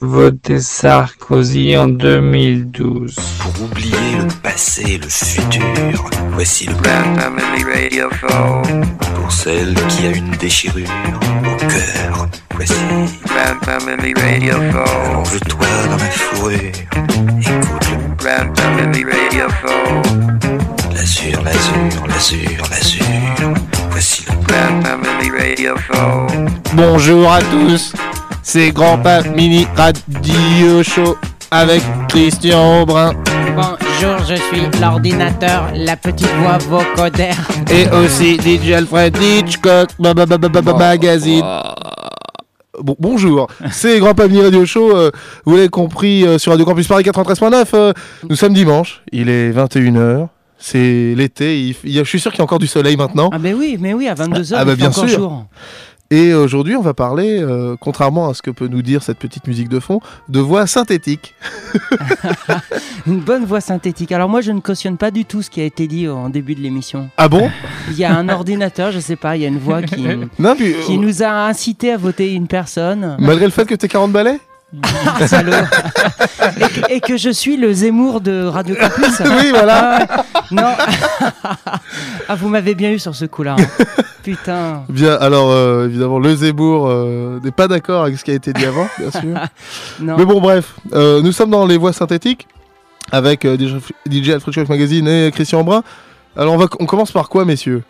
voter Sarkozy en 2012. Pour oublier le passé et le futur, voici le Grand Family Radio Pour celle qui a une déchirure au cœur, voici. Grand Family Radio Allonge-toi dans la fourrure, écoute le Grand Family Radio L'azur, l'azur, l'azur, l'azur, voici le Grand Family Radio Bonjour à tous c'est Grandpa Mini Radio Show avec Christian Aubrin. Bonjour, je suis l'ordinateur, la petite voix vocoder. Et aussi DJ Alfred Hitchcock, magazine. Bon, bonjour, c'est Grand Mini Radio Show, euh, vous l'avez compris euh, sur Radio Campus Paris 93.9, euh, nous sommes dimanche, il est 21h, c'est l'été, je suis sûr qu'il y a encore du soleil maintenant. Ah ben oui, mais oui, à 22h, ah, bah, bien encore sûr. jour. Et aujourd'hui, on va parler, euh, contrairement à ce que peut nous dire cette petite musique de fond, de voix synthétique. Une bonne voix synthétique. Alors moi, je ne cautionne pas du tout ce qui a été dit en début de l'émission. Ah bon? Il y a un ordinateur, je sais pas, il y a une voix qui, qui euh, nous a incité à voter une personne. Malgré le fait que tu 40 balais? Ah, salaud et, que, je suis le Zemmour de Radio Campus. oui, voilà. Ah, non. ah, vous m'avez bien eu sur ce coup-là. Hein. Putain. Bien, alors euh, évidemment, le Zemmour euh, n'est pas d'accord avec ce qui a été dit avant, bien sûr. non. Mais bon, bref, euh, nous sommes dans les voix synthétiques avec DJ Alfred Magazine et Christian Brun. Alors, on, va, on commence par quoi, messieurs?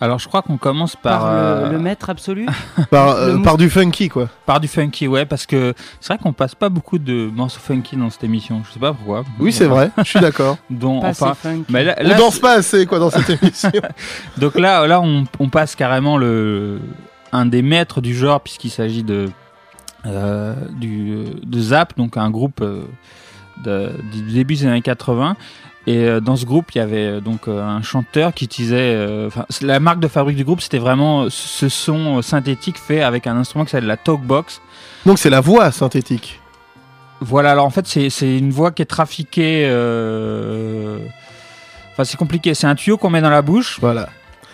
Alors je crois qu'on commence par, par le, euh, maître absolu par, euh, par, du funky quoi. Par du funky ouais parce que c'est vrai qu'on passe pas beaucoup de morceaux funky dans cette émission. Je sais pas pourquoi. Oui c'est vrai je suis d'accord. Donc enfin mais là, on danse pas assez quoi dans cette émission. Donc là là on, on, passe carrément le un des maîtres du genre puisqu'il s'agit de euh, du de Zap donc un groupe de, du début des années 80 et euh, dans ce groupe, il y avait euh, donc euh, un chanteur qui utilisait. la marque de fabrique du groupe, c'était vraiment ce son synthétique fait avec un instrument qui s'appelle la talkbox. Donc c'est la voix synthétique. Voilà, alors en fait, c'est une voix qui est trafiquée. Enfin, c'est compliqué. C'est un tuyau qu'on met dans la bouche. Voilà.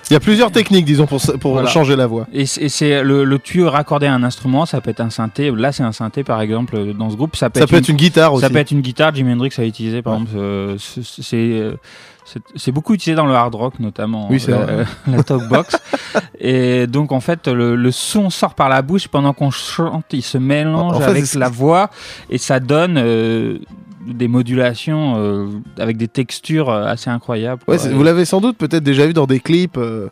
Il y a plusieurs techniques, disons, pour, pour changer la voix. Et c'est le, tuyau raccordé à un instrument, ça peut être un synthé. Là, c'est un synthé, par exemple, dans ce groupe. Ça peut, être, une, guitare aussi. Ça peut être une guitare. Jimi Hendrix a utilisé, par exemple. Euh, euh, c'est beaucoup utilisé dans le hard rock, notamment. Oui, c'est euh, la, talkbox. et donc, en fait, le, son sort par la bouche pendant qu'on chante, il se mélange avec la voix et ça donne des modulations euh, avec des textures euh, assez incroyables. vous l'avez sans doute peut-être déjà vu dans des clips euh,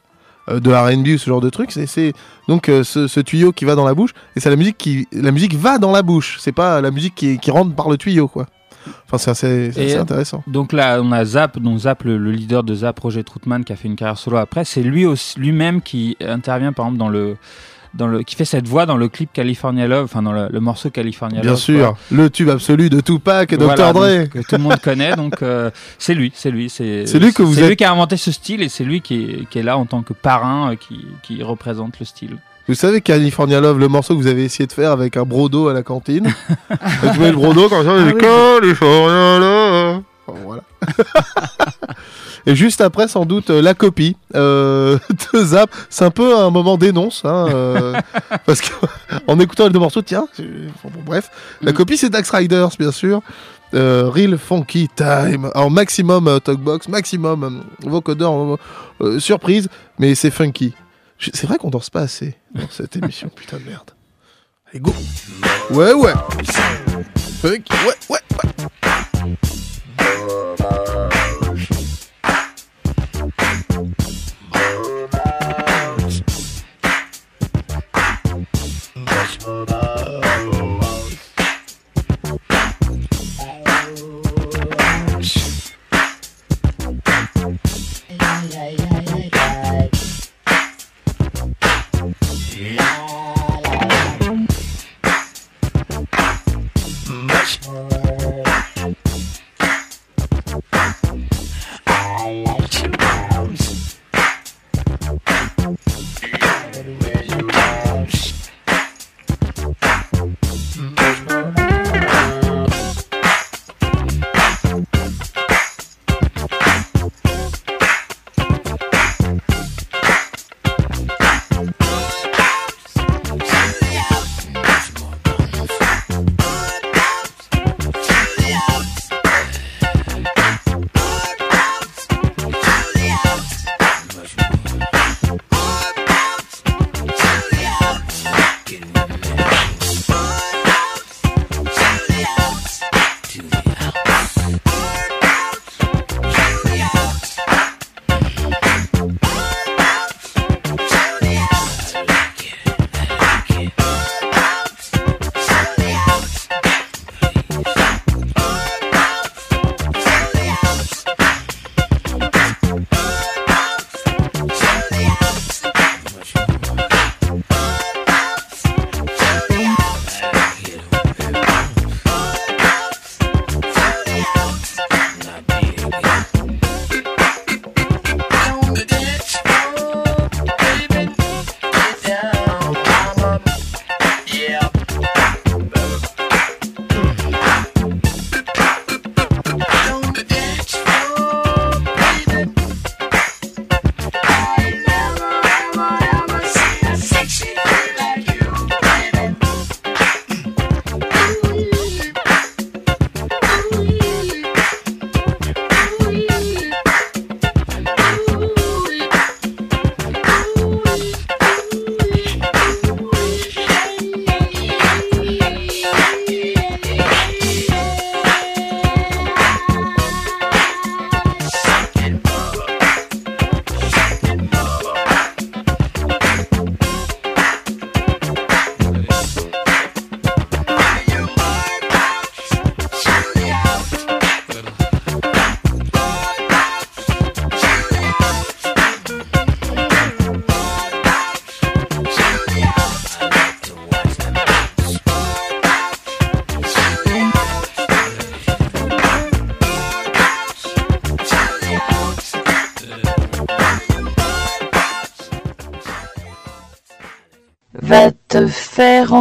de R&B ou ce genre de truc. C'est donc ce, tuyau qui va dans la bouche et c'est la musique qui la musique va dans la bouche. C'est pas la musique qui, qui, rentre par le tuyau quoi. Enfin, c'est assez, intéressant. Donc là, on a Zap, donc Zap, le, leader de Zap, Roger Troutman, qui a fait une carrière solo après. C'est lui lui-même qui intervient, par exemple, dans le le, qui fait cette voix dans le clip California Love, enfin dans le, morceau California Bien Love. Bien sûr, le tube absolu de Tupac et Dr. Dre. que tout le monde connaît, donc euh, c'est lui, c'est lui. C'est lui que vous lui qui a inventé ce style et c'est lui qui est, là en tant que parrain euh, qui, qui représente le style. Vous savez California Love, le morceau que vous avez essayé de faire avec un brodo à la cantine. vous trouvez le brodo quand ça, ah, oui. California Love. Voilà. Et juste après, sans doute, euh, la copie euh, de Zap. C'est un peu un moment d'énonce, hein, euh, parce qu'en écoutant les deux morceaux, tiens, bref, la mm. copie c'est Dax Riders, bien sûr. Real Funky Time. Alors, maximum talkbox, maximum vocodeur, surprise, mais c'est funky. C'est vrai qu'on danse pas assez dans cette émission, putain de merde. Allez, go! Ouais, ouais! Funky, ouais, ouais, ouais!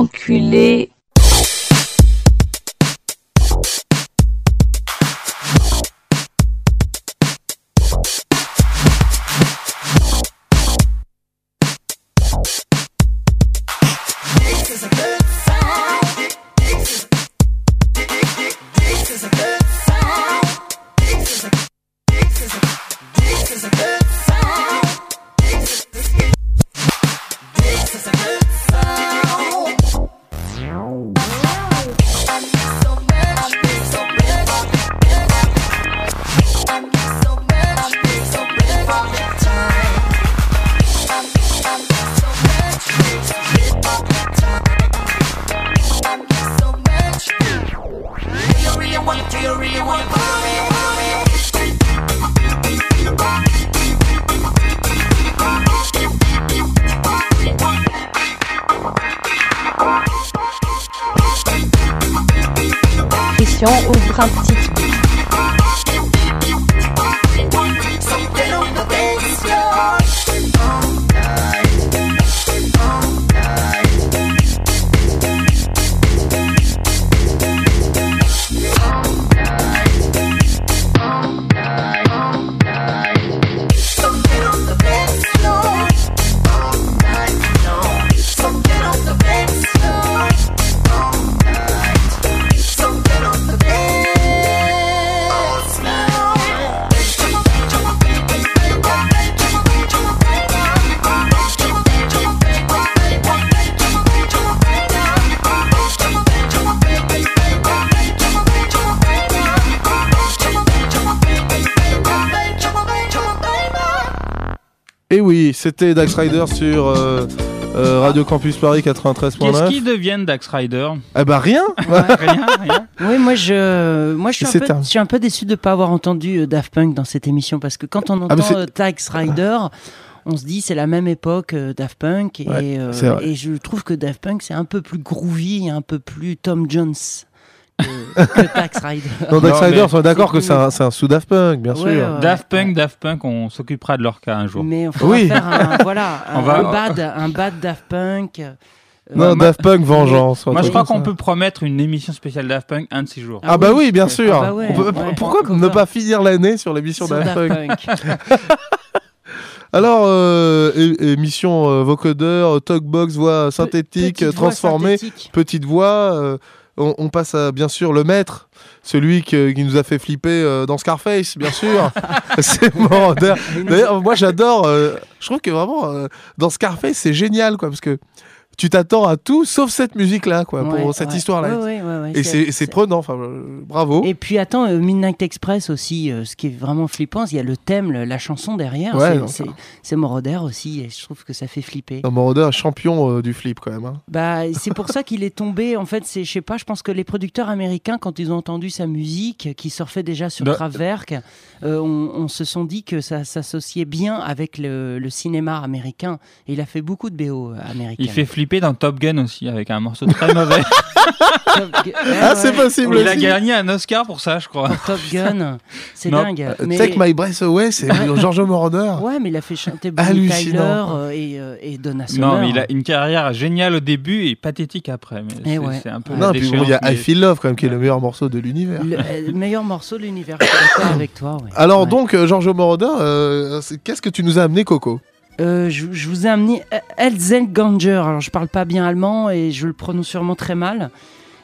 Faire oui, c'était Dax Rider sur euh, euh, Radio Campus Paris Qu'est-ce 93.9. qu'ils deviennent Dax Rider? Eh bah rien. Rien, rien. Oui, moi je, moi je suis, un peu, un- je suis un peu déçu de ne pas avoir entendu euh, Daft Punk dans cette émission parce que quand on Ah, entend Tax Rider, on se dit c'est la même époque euh, Daft Punk et, Ouais, euh, je trouve que Daft Punk c'est un peu plus groovy, un peu plus Tom Jones que, Tax Rider. Non, Dax Non, Rider, mais- on est d'accord que c'est un, sous Daft Punk, bien Ouais, sûr. ouais. Daft Punk, Daft Punk, on s'occupera de leur cas un jour. Mais on va Oui. faire un, voilà, un, On va- un bad, un bad Daft Punk. euh, Non, moi- Daft Punk Vengeance. Moi, je crois qu'on peut promettre une émission spéciale Daft Punk un de ces jours. Ah, bah oui, bien sûr. Ah bah ouais, On peut- ouais. Pourquoi ne pas finir l'année sur l'émission Daft Daft Punk Punk. Alors, euh, émission euh, vocodeur, talkbox, voix synthétique, Petite voix transformée, synthétique. petite voix. On, on passe à, bien sûr, le maître, celui que- qui nous a fait flipper euh, dans Scarface, bien sûr. c'est Moroder. D'ailleurs, moi, j'adore. euh, je trouve que vraiment, euh, dans Scarface, c'est génial, quoi, parce que tu t'attends à tout sauf cette musique-là, quoi, pour cette ouais. histoire-là. Ouais, ouais, ouais, ouais, Et c'est c'est prenant, enfin, euh, bravo. Et puis attends, euh, Midnight Express aussi, euh, ce qui est vraiment flippant, il y a le thème, le- la chanson derrière. Ouais, c'est- Moroder aussi, et je trouve que ça fait flipper. Non, Moroder champion euh, du flip, quand même. hein. Bah, c'est pour ça qu'il est tombé. En fait, c'est, je sais pas, je pense que les producteurs américains, quand ils ont entendu sa musique, qui surfait déjà sur Kraftwerk, euh, on, on se sont dit que ça s'associait bien avec le, le cinéma américain. Et il a fait beaucoup de BO américains. Il fait flipper dans Top Gun aussi, avec un morceau très mauvais. Ah, c'est possible Il a aussi. gagné un Oscar pour ça, je crois. Top Gun, c'est Non, dingue. Euh, Mais- Take My Breath Away, c'est George Moroder. Ouais, mais il a fait chanter Bonnie Hallucinant. Tyler euh, et, euh, et Donna Summer. Non, mais il a une carrière géniale au début et pathétique après. Mais Eh c'est ouais. c'est un peu la Non, puis bon, il y a déchéance, I mais- Feel Love, quand même, qui est le meilleur morceau de l'univers. Le, euh, le meilleur morceau de l'univers. Je suis d'accord avec toi. ouais. Alors Ouais. donc, euh, Giorgio Moroder, euh, c'est- qu'est-ce que tu nous as amené, Coco? Euh, je, je vous ai amené Elzenganger. Alors, je parle pas bien allemand et je le prononce sûrement très mal.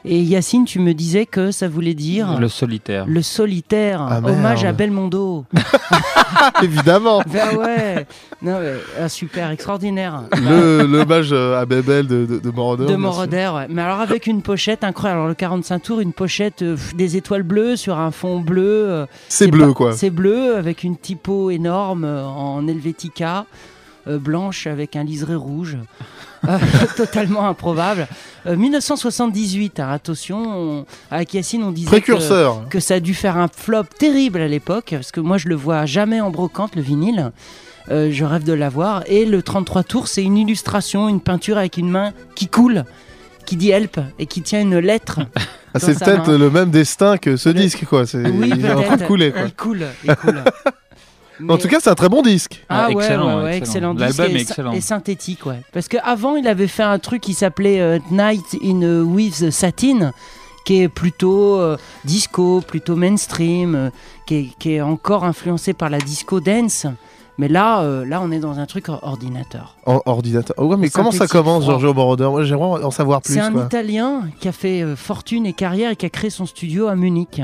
Et Yacine, tu me disais que ça voulait dire Le solitaire. le solitaire, Ah, hommage à Belmondo. Évidemment ben ouais, non, mais, ah, super, extraordinaire. Le L'hommage euh, à Bebel de, de, de Moroder. De. Moroder, ouais. mais alors avec une pochette incroyable. Alors le 45 tours, une pochette euh, pff, des étoiles bleues sur un fond bleu. euh, C'est bleu, pas- quoi. C'est bleu avec une typo énorme euh, en Helvetica, blanche avec un liseré rouge. Euh, totalement improbable. Euh, 1978, hein, attention, on- avec Yacine, on disait que, Précurseur. que ça a dû faire un flop terrible à l'époque, parce que moi je le vois jamais en brocante, le vinyle. Euh, je rêve de l'avoir. Et le 33 tours, c'est une illustration, une peinture avec une main qui coule, qui dit help et qui tient une lettre. Ah, c'est peut-être le même destin que ce Le- disque, quoi. C'est- Oui, il est en train de couler, quoi. Il coule, il coule. En tout cas, c'est un très bon disque. Ah, Ah, excellent, ouais, ouais, excellent. excellent. L'album disque est et- excellent. Et synthétique, ouais. Parce qu'avant, il avait fait un truc qui s'appelait euh, Night in euh, with Satin, qui est plutôt euh, disco, plutôt mainstream, euh, qui, est, qui est encore influencé par la disco dance. Mais là, euh, là, on est dans un truc or- ordinateur. Ordinateur. Oh, ouais, mais comment ça commence. Giorgio Moroder Moi, j'aimerais en savoir plus. C'est un quoi. Italien qui a fait euh, fortune et carrière et qui a créé son studio à Munich.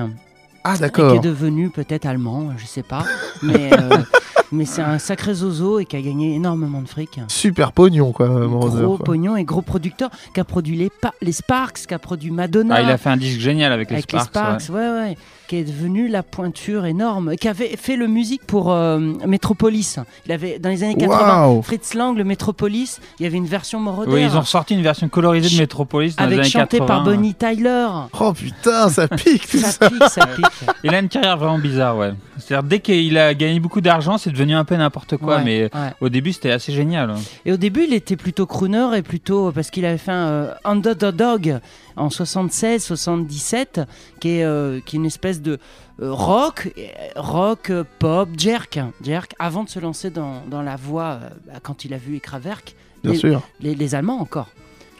Ah, Et qui d'accord. est devenu peut-être allemand, je sais pas. Mais, euh, mais c'est un sacré zozo et qui a gagné énormément de fric. Super pognon, quoi, gros quoi. pognon et gros producteur qui a produit les, pa- les Sparks, qui a produit Madonna. Ah, il a fait un disque génial avec les avec Sparks. les Sparks, ouais. ouais, qui est devenu la pointure énorme, qui avait fait le musique pour euh, Metropolis. Il avait dans les années 80, Waouh Fritz Lang, le Metropolis, il y avait une version Moroder. Oui, ils ont sorti une version colorisée de Metropolis dans les avec années chanté 80. par Bonnie Tyler. Oh putain, ça pique tout ça. Ça pique, ça pique. Il a une carrière vraiment bizarre, ouais. C'est-à-dire, dès qu'il a gagné beaucoup d'argent, c'est devenu un peu n'importe quoi, Ouais, mais ouais. au début, c'était assez génial. Et au début, il était plutôt crooner et plutôt parce qu'il avait fait un euh, Underdog en 76-77, qui est euh, qui est une espèce de euh, rock, euh, rock, euh, pop, jerk, jerk, avant de se lancer dans, dans la voix euh, bah, quand il a vu Ekraverk, Bien les, sûr. les, les Allemands encore,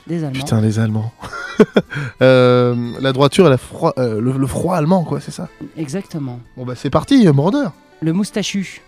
des Allemands. Putain, les Allemands. Euh, la droiture et la froid, euh, le, le froid allemand, quoi, c'est ça? Exactement. Bon, bah, c'est parti, Moroder. Le moustachu.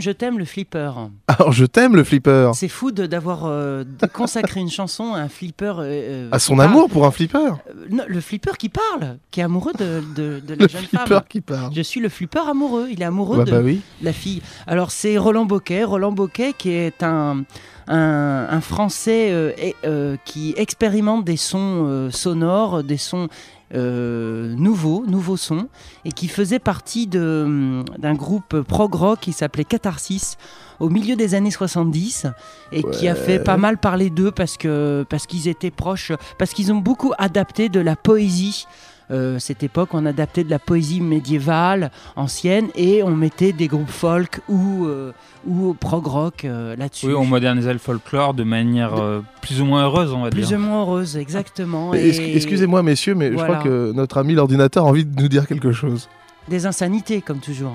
Je t'aime, je t'aime le flipper. Alors je t'aime le flipper. C'est fou de- d'avoir euh, consacré une chanson à un flipper. euh, euh, À son amour pour un flipper. non, le flipper qui parle, qui est amoureux de, de, de la Le jeune flipper femme. qui parle. Je suis le flipper amoureux. Il est amoureux Bah, de bah oui. la fille. Alors c'est Roland Boquet. Roland Boquet qui est un, un, un Français euh, euh, qui expérimente des sons euh, sonores, des sons euh, nouveaux, nouveaux sons, et qui faisait partie de, hum, d'un groupe prog rock qui s'appelait Catharsis au milieu des années 70 et qui a fait pas mal parler d'eux parce que parce qu'ils étaient proches, parce qu'ils ont beaucoup adapté de la poésie. Euh, cette époque, on adaptait de la poésie médiévale, ancienne, et on mettait des groupes folk ou, euh, ou prog rock euh, là-dessus. Oui, on modernisait le folklore de manière euh, plus ou moins heureuse, on va Plus dire. ou moins heureuse, exactement. Et Excusez-moi messieurs, mais je crois que notre ami l'ordinateur a envie de nous dire quelque chose. Des insanités, comme toujours.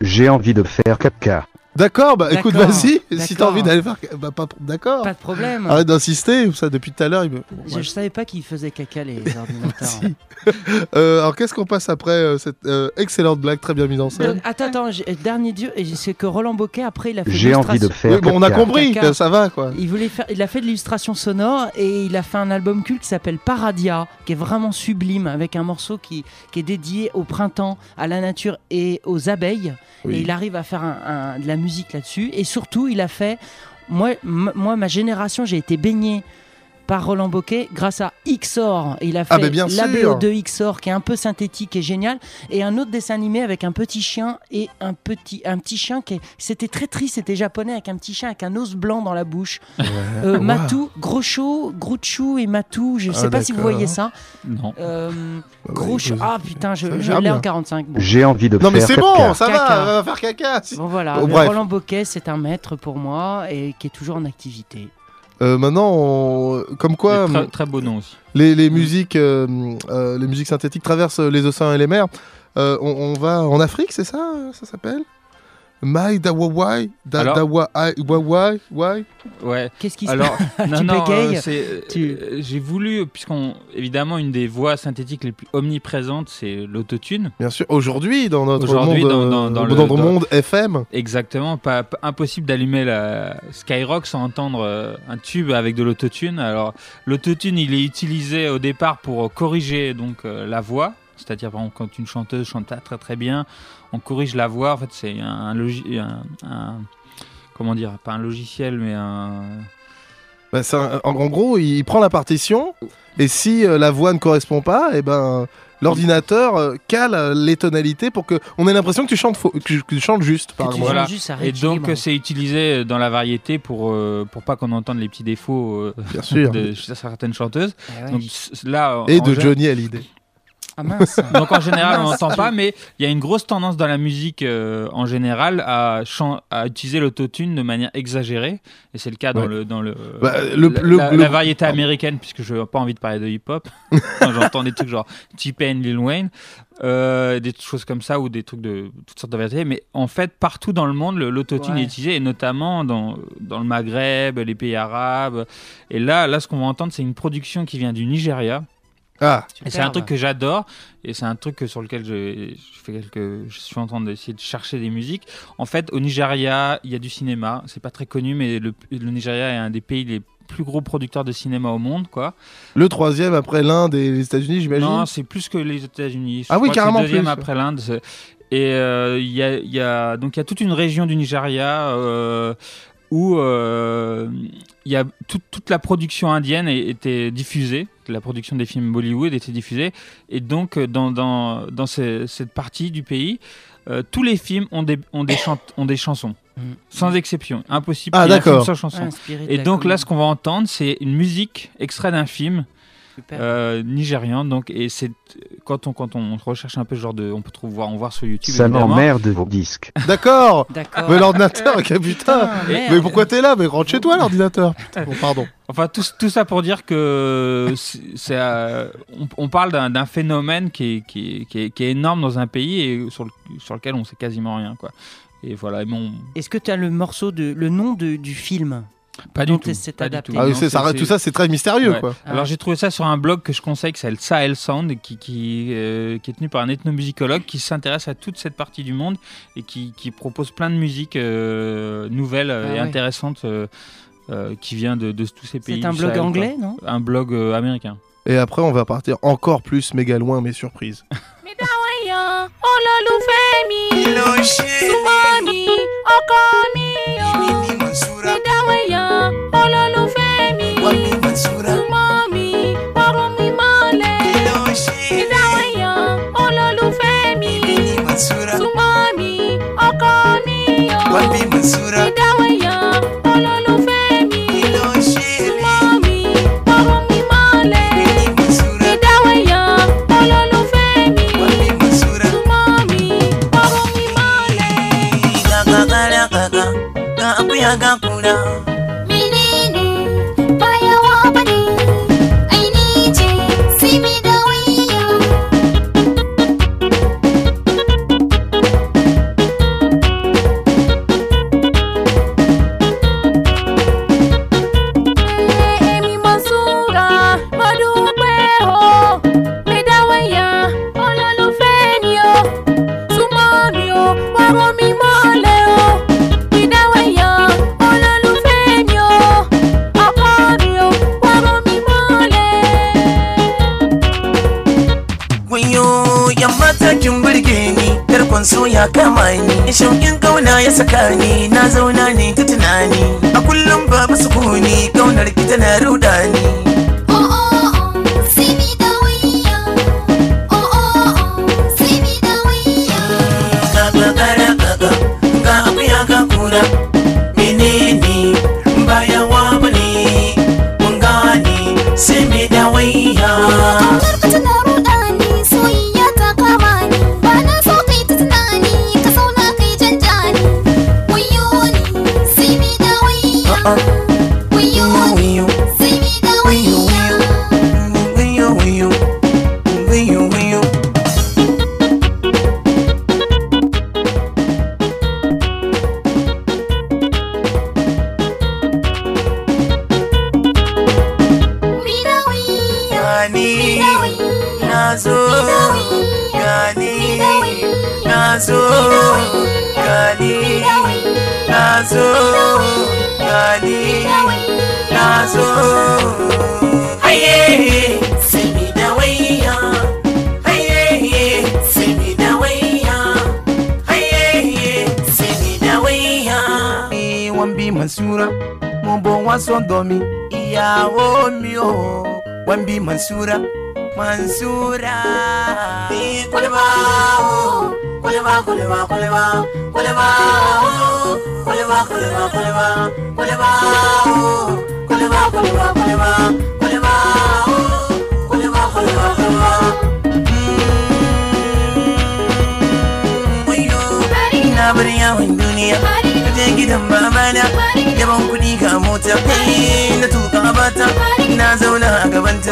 J'ai envie de faire caca. D'accord, bah écoute, vas-y. Si t'as envie d'aller faire. Bah, pas... D'accord. Pas de problème. Arrête d'insister, ça depuis tout à l'heure. Il me... Je, Ouais. je savais pas qu'ils faisaient caca les ordinateurs. Si. Euh, alors qu'est-ce qu'on passe après euh, cette euh, excellente blague très bien mise en Donc, scène attends, attends, dernier dieu, c'est que Roland Boquet après il a fait J'ai envie de faire Oui, bon, on a compris, Caca. que ça va quoi. Il voulait faire, il a fait de l'illustration sonore et il a fait un album culte qui s'appelle Paradia, qui est vraiment sublime, avec un morceau qui, qui est dédié au printemps, à la nature et aux abeilles. Oui. Et il arrive à faire un- un- de la musique là-dessus. Et surtout, il a fait, moi, moi ma génération, j'ai été baigné par Roland Bocquet grâce à XOR. Il a fait Ah, mais bien la sûr. BO de XOR qui est un peu synthétique et génial, et un autre dessin animé avec un petit chien et un petit, un petit chien qui est- c'était très triste, c'était japonais avec un petit chien avec un os blanc dans la bouche. Euh, Wow. Matou, Groucho, Grouchou et Matou, je Ah, sais pas si vous voyez ça. Non. Euh, ouais, ah putain, je, l'ai en bien. 45. bon. J'ai envie de Non mais c'est bon, ça Caca. va, va faire caca. Bon voilà, Bon. Roland Bocquet, c'est un maître pour moi et qui est toujours en activité. Euh, maintenant, on- comme quoi, Et très, très beau nom aussi. les, les musiques, euh, euh, les musiques synthétiques traversent les océans et les mers. Euh, on, on va en Afrique, c'est ça, ça s'appelle? Mai Dawawai, da, Alors- Dawai, Wawai, Wai. Ouais. Qu'est-ce qui se Alors, non, Tu non, euh, c'est- Tu- euh, j'ai voulu, puisqu'on, évidemment, une des voix synthétiques les plus omniprésentes, c'est l'autotune. Bien sûr, aujourd'hui dans notre Aujourd'hui, monde, dans- euh, dans- dans dans le- notre dans- monde FM. Exactement, pas, pas- impossible d'allumer la Skyrock sans entendre euh, un tube avec de l'autotune. Alors, l'autotune, il est utilisé au départ pour euh, corriger donc euh, la voix, c'est-à-dire par exemple quand une chanteuse chante très très bien, on corrige la voix. En fait, c'est un, un logi- un- un- comment dire, pas un logiciel, mais un Bah, en, en gros, il prend la partition et si euh, la voix ne correspond pas, et ben l'ordinateur euh, cale euh, les tonalités pour que on ait l'impression que tu chantes faux, que, tu- que tu chantes juste. Par Que tu exemple. Voilà. chantes juste, ça Et donc euh, c'est utilisé dans la variété pour euh, pour pas qu'on entende les petits défauts euh, Bien sûr. de certaines chanteuses. Eh ouais. Donc c- là Et en de Johnny Hallyday. Ah mince. Donc en général on n'entend pas, mais il y a une grosse tendance dans la musique euh, en général à, à utiliser l'autotune de manière exagérée, et c'est le cas dans Ouais. le dans le, Bah, le- la, le- la- le- la variété américaine, puisque je n'ai pas envie de parler de hip-hop. J'entends des trucs genre T-Pain, Lil Wayne, euh, des choses comme ça ou des trucs de toutes sortes de variétés. Mais en fait, partout dans le monde, l'autotune Ouais. est utilisé, et notamment dans, dans le Maghreb, les pays arabes. Et là, là, ce qu'on va entendre, c'est une production qui vient du Nigeria. Ah, Et c'est un truc que j'adore et c'est un truc sur lequel je, je fais quelques, je suis en train d'essayer de chercher des musiques. En fait, au Nigeria, il y a du cinéma. C'est pas très connu, mais le, le Nigeria est un des pays les plus gros producteurs de cinéma au monde, quoi. le troisième après l'Inde et les États-Unis, j'imagine? Non, c'est plus que les États-Unis. Je Ah oui, carrément le deuxième plus. après l'Inde. Et euh, il y, a, il y a donc il y a toute une région du Nigeria euh, où euh, il y a toute- toute la production indienne était diffusée. La production des films Bollywood était diffusée. Et donc euh, dans, dans, dans ce- cette partie du pays, euh, tous les films ont des, ont des, chant- ont des chansons. Mm. Sans exception. Impossible Ah, qu'il y ait un film d'accord. sans chanson. Et donc là, ce qu'on va entendre, c'est une musique extrait d'un film. Euh, nigérian. Donc, et c'est quand on quand on recherche un peu ce genre de, on peut trouver voir, on voir sur YouTube. Ça m'emmerde vos disques. D'accord. D'accord. Mais l'ordinateur, ok, putain. Putain. Mais pourquoi t'es là? Mais rentre chez toi, l'ordinateur. Putain, bon, pardon. Enfin, tout, tout ça pour dire que c'est, euh, on, on parle d'un, phénomène qui est, qui, est, qui, est, qui est énorme dans un pays et sur, le, sur lequel on sait quasiment rien, quoi. Et voilà, Est-ce que tu as le morceau de le nom de, du film? Pas du tout. pas du tout. Ah, Non, ça, c'est- tout ça, c'est très mystérieux, Ouais. quoi. Ah. Alors j'ai trouvé ça sur un blog que je conseille qui s'appelle Sahel Sound et qui, qui, euh, qui est tenu par un ethnomusicologue qui s'intéresse à toute cette partie du monde et qui, qui propose plein de musiques euh, nouvelles euh, Ah et ouais. intéressantes euh, euh, qui vient de, de tous ces pays. C'est un blog Sahel, quoi. anglais, non Un blog euh, américain. Et après, on va partir encore plus méga loin, mais surprise. Wafi Mansura.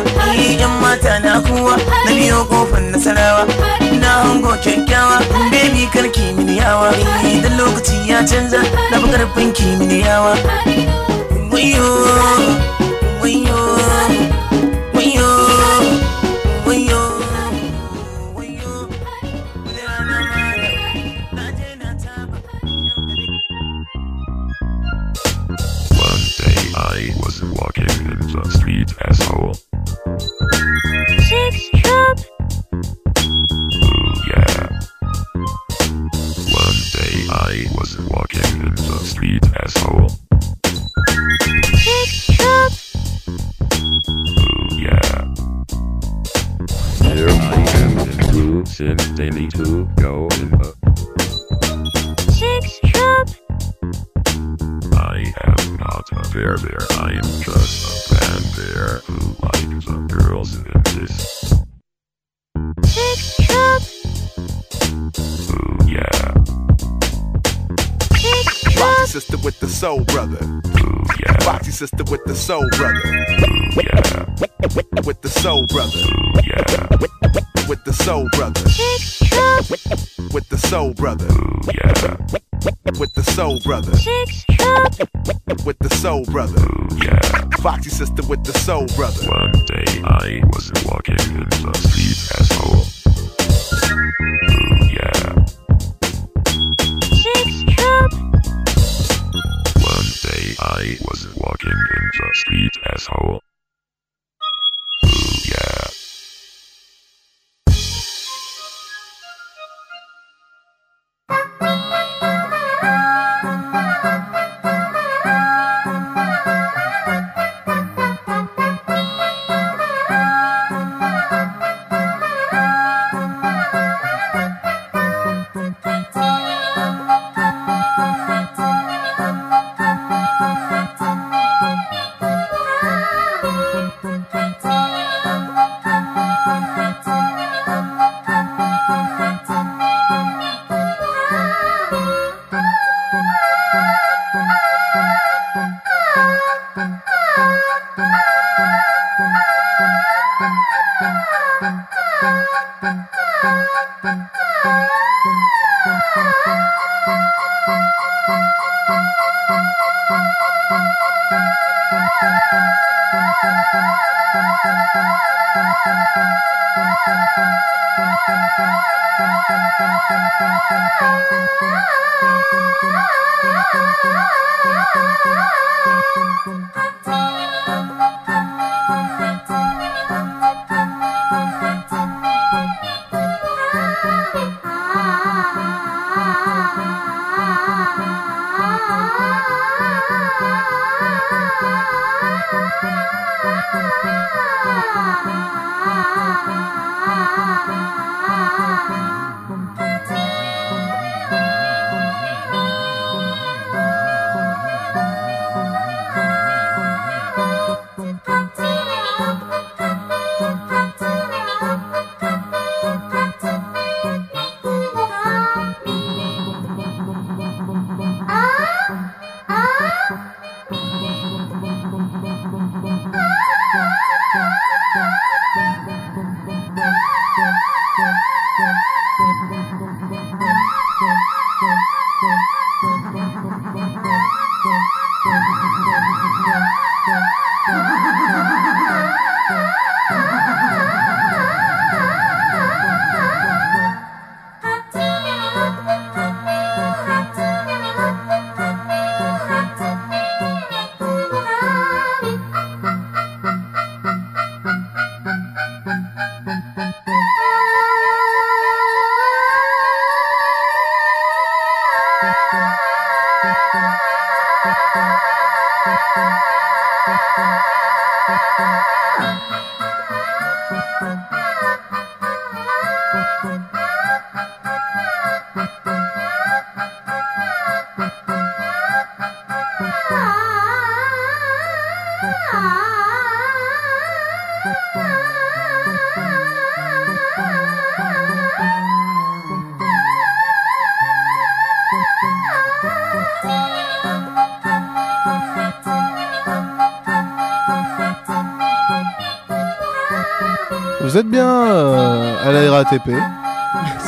Gabanta, yan mata na kuwa, na biyo ƙofar nasarawa, na hango kyakkyawa, baby karki mini yawa, idan lokaci ya canza, na fi ƙarfin ki mini yawa. Wayo, wayo, wayo, wayo. One day I was walking in the street asshole. Walking in the street asshole. six cup, Ooh, yeah. Here I am in blue since daily to go in the six cup, I am not a bear bear, I am just a soul brother. Yeah. Foxy sister with the soul brother. Yeah. With the soul brother. Yeah. With the soul brother. With the soul brother. Yeah. With the soul brother. With the soul brother. Yeah. Foxy sister with the soul brother. One day I was walking in the street asshole. Ooh, yeah. I was walking in the street asshole.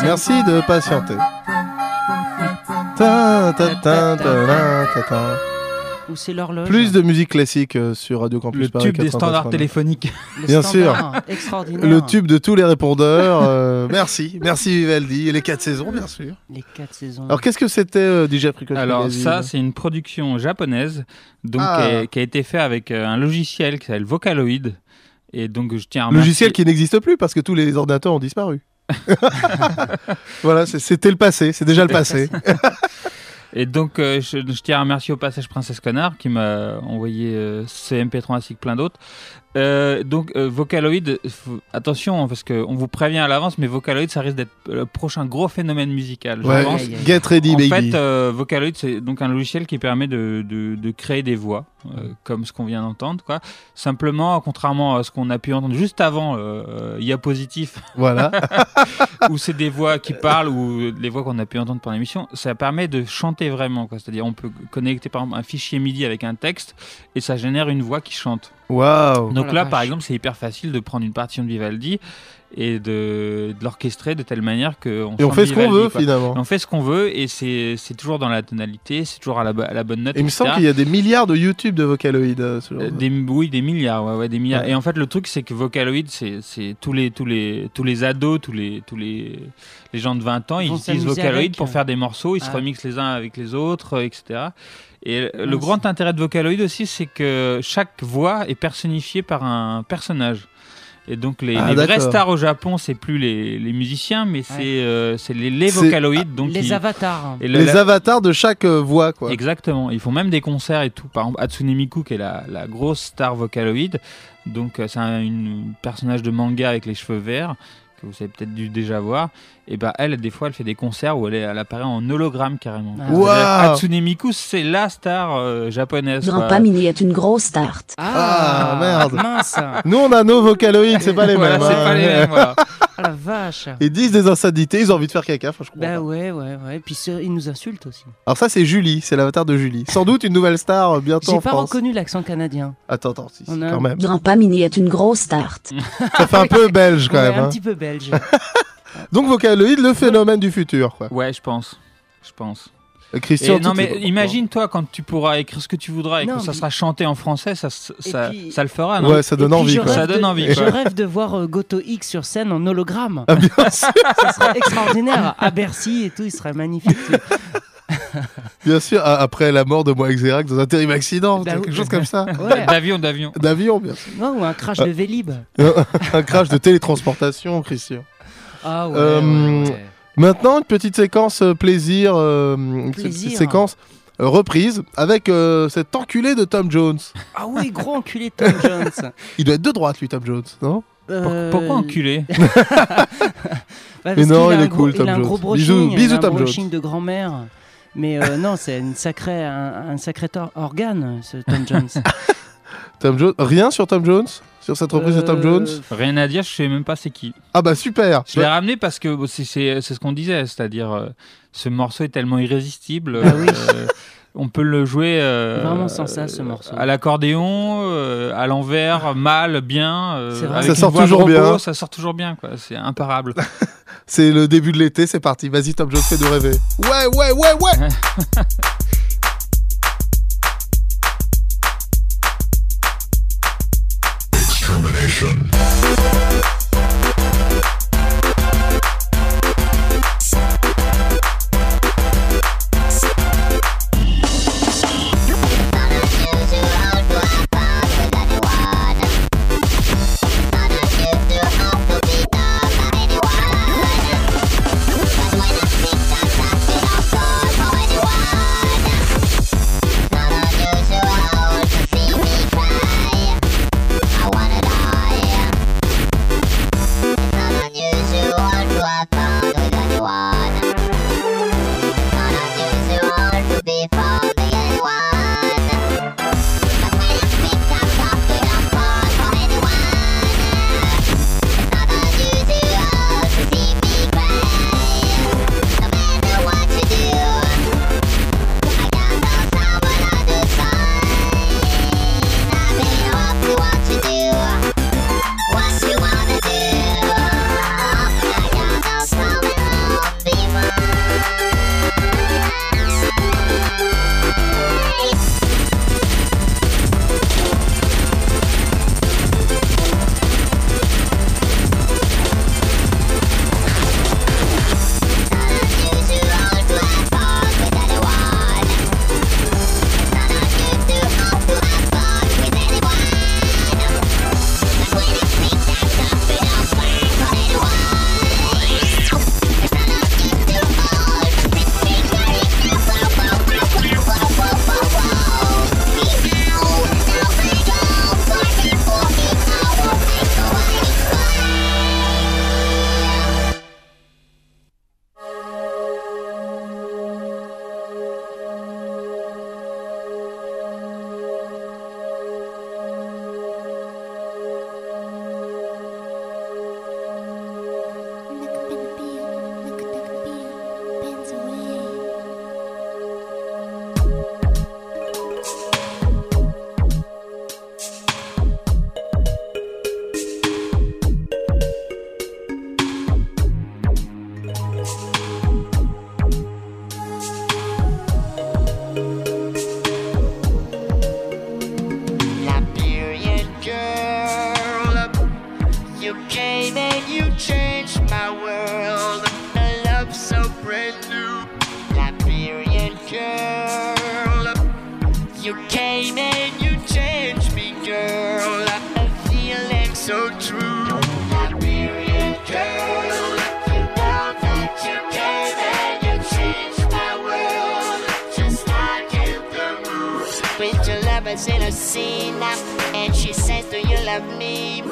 Merci de patienter. Ta, ta, ta, ta, ta, ta, ta. Ou c'est l'horloge Plus de musique classique euh, sur Radio Campus Le Paris tube des 93.9. standards téléphoniques. Bien sûr. Extraordinaire. Le tube de tous les répondeurs. euh, merci, merci Vivaldi. Et les quatre saisons, bien sûr. Les quatre saisons. Alors qu'est-ce que c'était euh, DJ Alors Magazine ça, c'est une production japonaise, donc Ah. qui, a, qui a été fait avec euh, un logiciel qui s'appelle Vocaloid. Et donc je tiens à remercier- Logiciel qui n'existe plus parce que tous les ordinateurs ont disparu. voilà, c'était le passé, c'est déjà le passé. Et donc, euh, je, je tiens à remercier au passage Princesse Connard qui m'a envoyé euh, ce MP3 ainsi que plein d'autres. Euh, donc, euh, Vocaloid, attention, hein, parce qu'on vous prévient à l'avance, mais Vocaloid, ça risque d'être le prochain gros phénomène musical. je Ouais, pense. get ready, en baby. fait, euh, Vocaloid, c'est donc un logiciel qui permet de, de- de créer des voix, comme ce qu'on vient d'entendre. quoi. Simplement, contrairement à ce qu'on a pu entendre juste avant, euh, euh, IA positif, Voilà. où c'est des voix qui parlent ou les voix qu'on a pu entendre pendant l'émission, ça permet de chanter vraiment. C'est-à-dire, on peut connecter par exemple un fichier MIDI avec un texte et ça génère une voix qui chante. Donc Oh là, vache. par exemple, c'est hyper facile de prendre une partition de Vivaldi et de, de l'orchestrer de telle manière que Et on fait ce qu'on veut, quoi. finalement. Et On fait ce qu'on veut et c'est c'est toujours dans la tonalité, c'est toujours à la, bo- à la bonne note. Il me semble qu'il y a des milliards de YouTube de Vocaloid. euh, ce genre Euh, de- Des, oui, des milliards, ouais, ouais, des milliards. Ouais. Et en fait, le truc, c'est que Vocaloid, c'est c'est tous les, tous les, tous les ados, tous les, tous les, les gens de 20 ans, Ils utilisent Vocaloid avec. pour faire des morceaux, ils se Ah. remixent les uns avec les autres, euh, etc. Et le grand intérêt de Vocaloid aussi, c'est que chaque voix est personnifiée par un personnage. Et donc les, Ah, les vraies stars au Japon, c'est plus les, les musiciens, mais c'est euh, c'est les, les. Donc Les ils- avatars. et le- Les la- avatars de chaque euh, voix, quoi. Exactement. Ils font même des concerts et tout. Par exemple, Hatsune Miku, qui est la, la grosse star Vocaloid. Donc, euh, c'est un une personnage de manga avec les cheveux verts que vous avez peut-être dû déjà voir. Et ben elle, des fois, elle fait des concerts où elle, est- elle apparaît en hologramme carrément. Ah. Hatsune Miku, c'est la star euh, japonaise. Pamini est une grosse start. Ah, merde. Mince. Nous, on a nos Vocaloids, c'est pas les Voilà, mêmes. c'est hein. pas les mêmes. voilà. Ah la vache. Ils disent des insanités, ils ont envie de faire caca, franchement. Bah ouais, ouais, ouais. Puis ce- ils nous insultent aussi. Alors ça, c'est Julie, c'est l'avatar de Julie. Sans doute une nouvelle star euh, bientôt J'ai en pas France. reconnu l'accent canadien. Attends, attends, si, si, On a- quand même. Grand Pamini est une grosse start. Ça fait un peu belge quand Ouais, même. un hein. petit peu belge. Donc Vocaloid, le phénomène du futur, quoi. Ouais, je pense. Je pense. Euh, Christian, Et non, mais imagine-toi quand tu pourras écrire ce que tu voudras et Non, que ça sera chanté en français, ça, ça, puis- ça le fera, non Ouais, ça donne envie, je quoi. Ça rêve donne de- envie, Je rêve de voir euh, Goto X sur scène en hologramme. Ah, bien sûr, Ça serait extraordinaire. À Bercy et tout, il serait magnifique. bien sûr, a- après la mort de Moix Xerac dans un terrible accident, Bah quelque chose comme ça. Ouais. D'avion, d'avion. D'avion, bien sûr. Non, ou un crash Ah. de Vélib. un crash de télétransportation, Christian. Ah ouais, Euh, ouais, ouais. Maintenant, une petite séquence euh, plaisir, euh, une Plaisir. petite séquence euh, reprise avec euh, cet enculé de Tom Jones. Ah oui, gros enculé de Tom Jones. Il doit être de droite, lui, Tom Jones, non? Euh, Pourquoi enculé? Bah, Mais non, il est cool, il Tom a un Jones. gros bisous, il a un Tom Jones. brushing de grand-mère. Mais euh, non, c'est une sacrée, un, un sacré or- organe, ce Tom Jones. Tom Jones Rien sur Tom Jones? Sur cette reprise de Tom Euh, Jones Rien à dire, je sais même pas c'est qui. Ah bah super Je l'ai ramené parce que c'est c'est- c'est ce qu'on disait, c'est-à-dire euh, ce morceau est tellement irrésistible. Oui. euh, on peut le jouer euh, Vraiment sans ça, ce morceau. à l'accordéon, euh, à l'envers, mal, bien. euh, C'est vrai. avec Ça une sort voix de toujours robot, bien. Ça sort toujours bien, quoi. C'est imparable. C'est le début de l'été, c'est parti. Vas-y, Tom Jones, fais-nous rêver. Ouais, ouais, ouais, ouais Session. Lovers in a scene And she says, do you love me?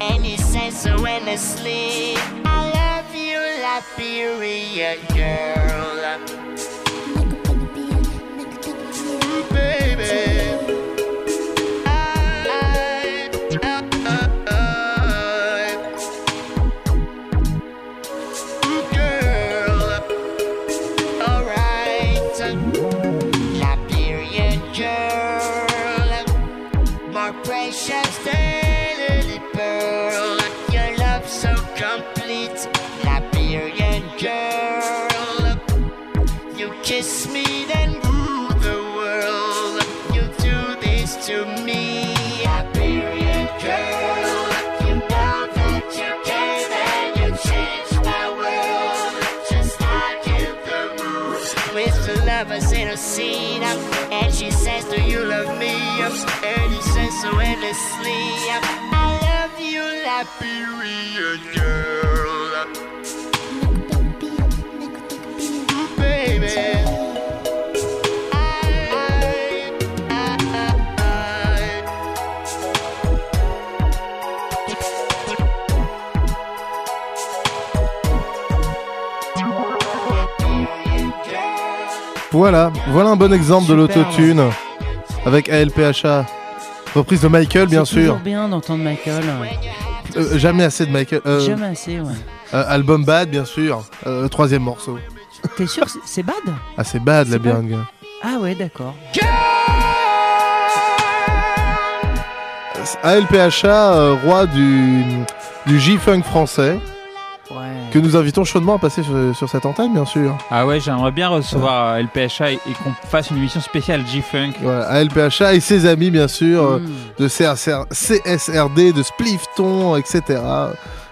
And he says so endlessly I sleep, I love you, Liberia girl. Baby Voilà, voilà un bon exemple de l'autotune avec ALPHA. Reprise de Michael, bien C'est toujours sûr. bien d'entendre Michael. Euh, jamais assez de Michael. Euh, Jamais assez, ouais. euh, album Bad, bien sûr. Le troisième morceau. T'es sûr que c'est- bad? Ah, c'est Bad, la bien. Ah ouais, d'accord. ALPHA, roi du, du J-Funk français. Que nous invitons chaudement à passer sur, sur cette antenne, bien sûr. Ah ouais, j'aimerais bien recevoir euh, LPHA et, et qu'on fasse une émission spéciale G-Funk. Voilà, ALPHA et ses amis, bien sûr, euh, Mm. de CSR CSRD, de Splifton, etc.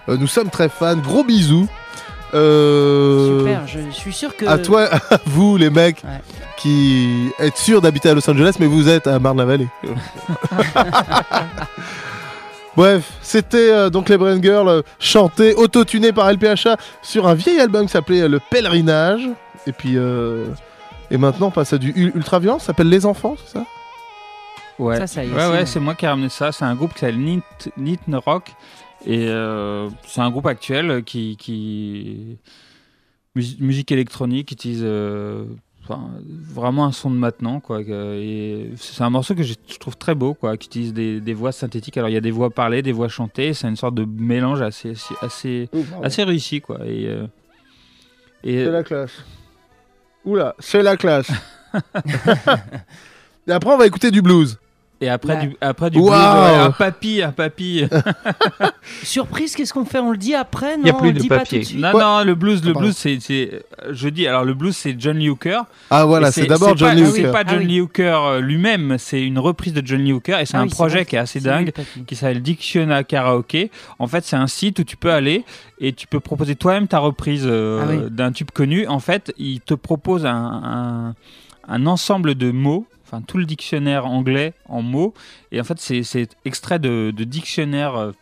Euh, nous sommes très fans. Gros bisous. Euh, Super, je suis sûr que. À toi, à vous, les mecs, Ouais. qui êtes sûrs d'habiter à Los Angeles, mais vous êtes à Marne-la-Vallée. Bref, c'était euh, donc les Brain Girls euh, chantés, autotunés par LPHA sur un vieil album qui s'appelait euh, Le Pèlerinage. Et puis, euh, et maintenant, on passe à du ul- ultra violent, ça s'appelle Les Enfants, c'est ça? Ouais, Ça, ça y est, ouais, c'est ouais, c'est moi qui ai ramené ça. C'est un groupe qui s'appelle Nit, Nitn Rock. Et euh, c'est un groupe actuel qui. qui... mus- musique électronique, qui utilise euh, enfin, vraiment un son de maintenant. Quoi, et c'est un morceau que je trouve très beau, quoi, qui utilise des, des voix synthétiques. Alors il y a des voix parlées, des voix chantées. C'est une sorte de mélange assez, assez, assez, assez réussi. Quoi, et, euh, et, C'est la classe. Oula, c'est la classe. et après, on va écouter du blues. Et après, Ouais. du, après du Waouh. blues, ouais, un papy, un papy. Surprise, qu'est-ce qu'on fait? On le dit après? Non, Y a plus on le de pas papier. tout de suite. Non, Ouais. non, le blues, le Ah, blues, c'est, c'est, je dis, alors le blues, c'est John Lee Hooker. Ah voilà, c'est d'abord John Lee C'est Hooker. pas Ah John oui. Lee Hooker euh, lui-même, c'est une reprise de John Lee Hooker et c'est Ah un oui, c'est projet qui est assez c'est dingue, qui s'appelle Dictiona Karaoke. En fait, c'est un site où tu peux aller et tu peux proposer toi-même ta reprise euh, Ah oui. d'un tube connu. En fait, il te propose un, un, un ensemble de mots. Enfin, tout le dictionnaire anglais en mots. Et en fait, c'est, extrait de, de dictionnaire euh,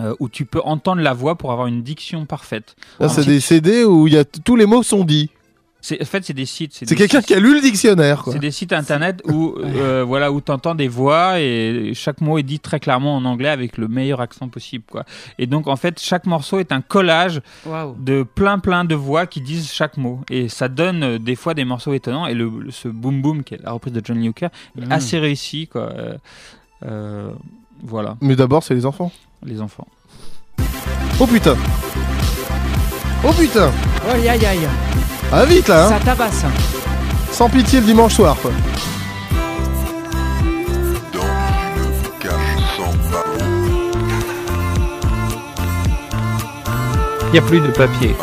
euh, où tu peux entendre la voix pour avoir une diction parfaite. Là, c'est des CD où y a tous les mots sont dits. C'est, en fait, c'est des sites. C'est quelqu'un sites- qui a lu le dictionnaire, quoi. C'est des sites internet où euh, voilà où t'entends des voix et chaque mot est dit très clairement en anglais avec le meilleur accent possible quoi. Et donc en fait chaque morceau est un collage de plein plein de voix qui disent chaque mot et ça donne euh, des fois des morceaux étonnants et le, le- ce boom boom qui est la reprise de John Hooker est Mm. assez réussi quoi. Euh, euh, voilà Mais d'abord, c'est les enfants. les enfants. Oh putain Oh putain Aïe aïe aïe. Ah vite là, hein Ça tabasse. Sans pitié le dimanche soir, quoi. Il n'y a plus de papier.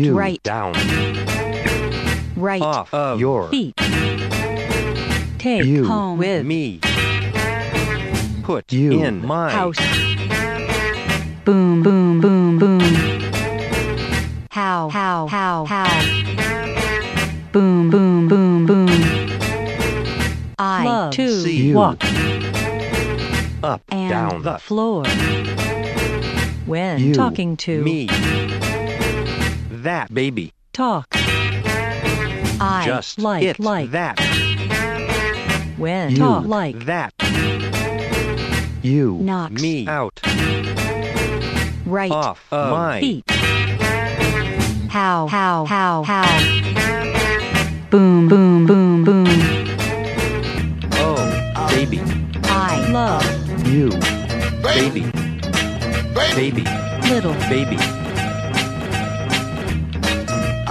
Gun, shoot, right, down, right off of your feet. Take you home with me. Put You. in my house. Boom, boom, boom, boom. How, how, how, how. Boom, boom, boom, boom. I Love, too see. you walk up, and down the floor. When You, talking to me. That baby, talk. I just like it, like. that, when you, talk like. that, You. knocks me out, right. Off of my feet. How, how, how, how. Boom, boom, boom, boom. oh, baby, I love. You. baby, baby, little. Baby,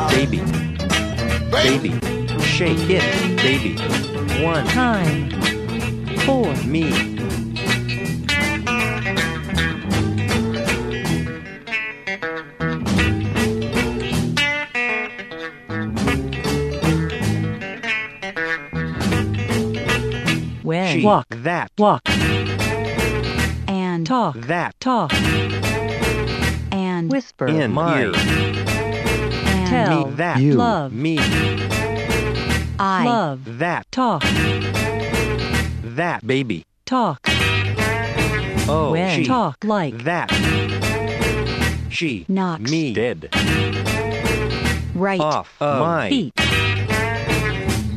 baby, baby, shake it, baby, one, time. For me, when? She, walk, that, walk. And talk, that, talk. And whisper. In. My. And tell me that, You. love. me, I. Love. That, talk, that baby, talk. oh, when she, talk like that, she, knocks me, dead, right. Off of my feet.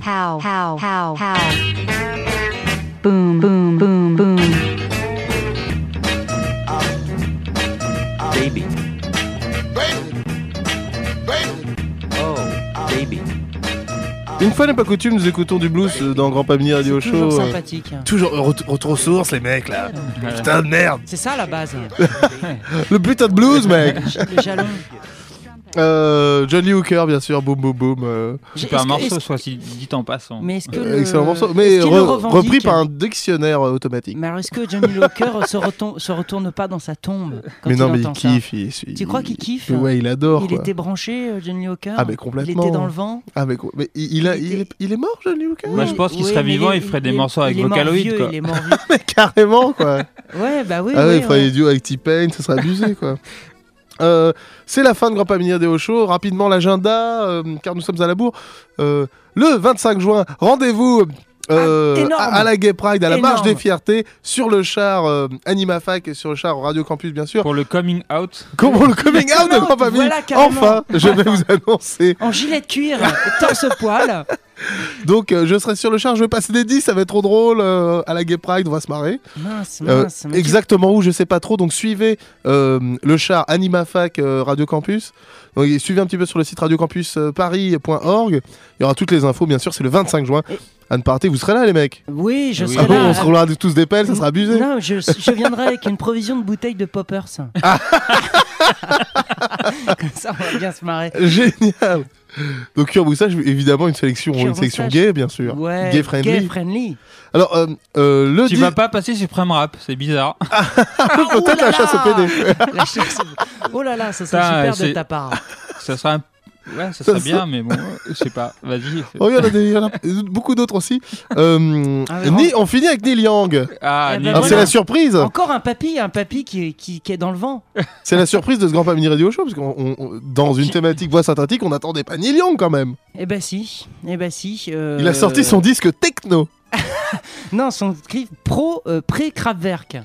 How, how, how, how. Boom, boom, boom, boom. Une fois n'est pas coutume, nous écoutons du blues dans Grand Pamini Radio Show. toujours sympathique. Toujours euh, ret- retour aux sources, les mecs là. Putain de merde. C'est ça la base. Le putain de blues, mec. Le jalon. Euh, Johnny Hooker, bien sûr. Boum, boum, boum. euh, Super Est-ce que- morceau, soit si dit en passant. Mais est-ce que euh, le... Excellent morceau. Mais re- repris par un dictionnaire euh, automatique. Mais alors est-ce que Johnny Locker se, retourne, se retourne pas dans sa tombe quand mais il non, mais il kiffe. Il, il- Tu crois qu'il kiffe Ouais, il adore. Il quoi. était branché, euh, Johnny Hooker Ah, mais complètement. Il était dans le vent Ah, mais, mais il, il a, il, est, il est mort, Johnny Hooker Moi, je pense qu'il serait vivant, il ferait des morceaux avec Vocaloid, quoi. Il est mort vieux. Mais carrément, quoi. Ouais, bah oui. ah ouais, il ferait des duos avec T-Pain, ça serait abusé, quoi. Euh, c'est la fin de Grand Pamini Radio Show. Rapidement, l'agenda, euh, car nous sommes à la bourre. Euh, le 25 juin, rendez-vous euh, Ah, à, à la Gay Pride, à la Marche des Fiertés, sur le char euh, Animafac et sur le char Radio Campus, bien sûr. Pour le coming out. Comment le coming out de Grand Pamini Voilà, carrément. Enfin, je vais vous annoncer. En gilet de cuir, torse poil. Donc, euh, je serai sur le char, je vais passer des 10, ça va être trop drôle. euh, à la Gay Pride, on va se marrer. Mince, Euh, mince. exactement où, je sais pas trop. Donc suivez euh, le char Animafac euh, Radio Campus. Donc, suivez un petit peu sur le site radiocampusparis.org. Il y aura toutes les infos, bien sûr. C'est le 25 juin. À ne pas rater, vous serez là, les mecs. Oui, je Ah serai bon, là. on se roulera tous des pelles, ça sera abusé. Non, je, je viendrai avec une provision de bouteilles de poppers. Ah. Comme ça, on va bien se marrer. Génial. Donc Cure Moustache, évidemment une sélection, Cure une sélection Moustache. gay, bien sûr. Ouais, gay friendly. gay friendly. Alors, euh, euh, le Tu vas pas passer Supreme Rap, c'est bizarre. peut-être la chasse au PD. La chasse au- Oh là là, ça serait super de ta part. Ça sera un, Ouais, ça serait bien, mais bon, je sais pas. Vas-y. Oh, il y en a, des- y en a beaucoup d'autres aussi. Euh, Ah, Ni- on finit avec Neil Young. Ah, Eh ben voilà. c'est la surprise. Encore un papy, un papy qui est, qui, qui est dans le vent. C'est la surprise de ce Grand Mini Radio Show, parce qu'on on- on- dans une thématique voix synthétique, on n'attendait pas Neil Young quand même. Eh ben si, eh ben si. euh, Il a sorti son disque techno. Non, son clip pro euh, pré-Kraftwerk.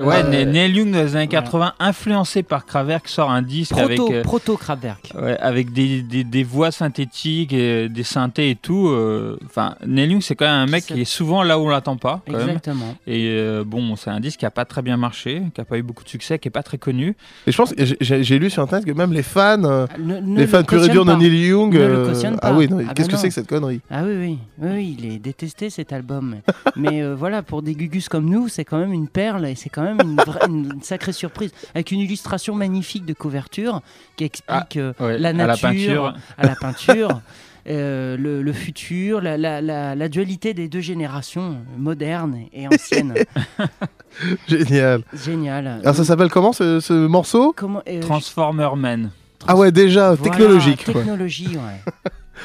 Ouais, Euh, Ne- Neil Young dans les années 80, influencé par Kraftwerk, sort un disque avec, Proto, euh, proto Kraftwerk. ouais, avec des, des, des voix synthétiques, et des synthés et tout. euh, Enfin, Neil Young, c'est quand même un mec qui est souvent là où on l'attend pas. Quand même. Exactement. Et euh, bon, c'est un disque qui a pas très bien marché, qui a pas eu beaucoup de succès, qui est pas très connu. Et je pense, que j'ai- lu sur internet que même les fans, euh, Ne- ne les le fans pur et durs de. Neil Young, Ne le euh, cautionne ah oui, Ah qu'est-ce bah que c'est que cette connerie? Ah oui, oui, oui, oui, il est détesté cet album. Mais euh, voilà, pour des gugus comme nous, c'est quand même une perle et c'est quand même une, vraie- une- une sacrée surprise. Avec une illustration magnifique de couverture qui explique euh, ouais, la à la nature, peinture. à la peinture, euh, le, le futur, la, la- la- la dualité des deux générations, modernes et anciennes. Génial. Génial. Alors ça s'appelle comment ce, ce morceau? Comment, euh, Transformer Man. Ah ouais, déjà, voilà, technologique. quoi. Technologie, ouais.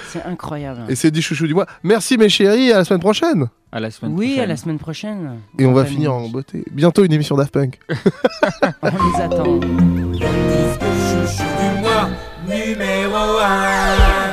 c'est incroyable. Et c'est du chouchou du mois. Merci mes chéris, à la semaine prochaine. À la semaine Oui, prochaine. à la semaine prochaine. Et on va finir en beauté. Bientôt une émission Daft Punk. On les attend. Chouchou du mois numéro 1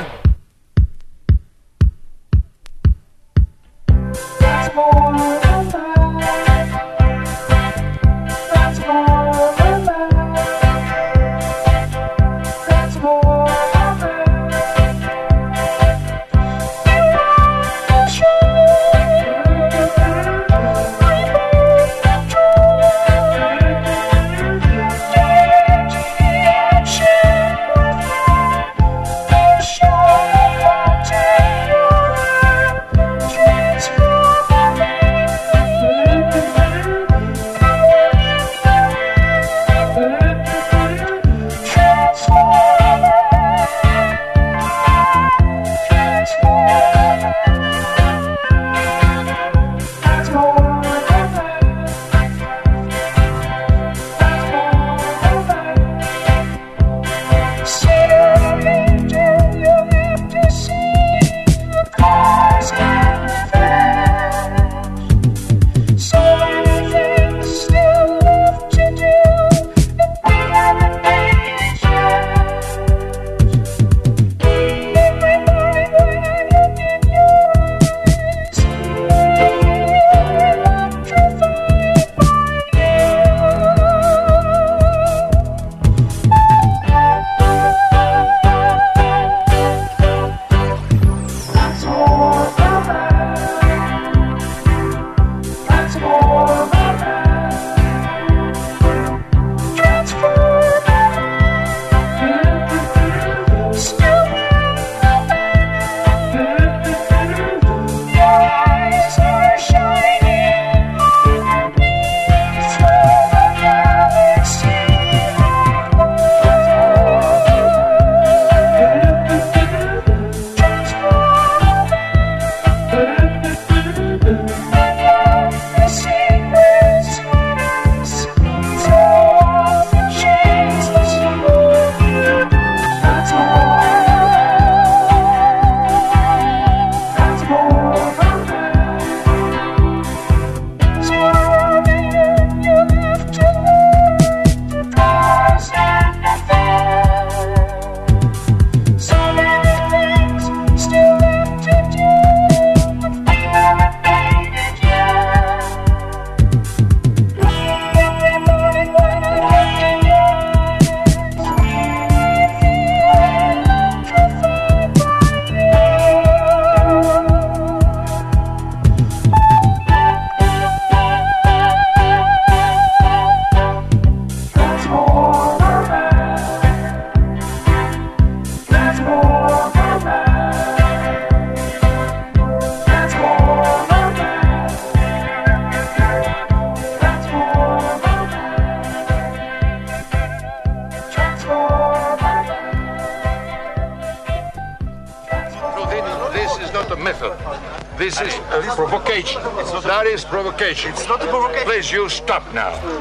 No.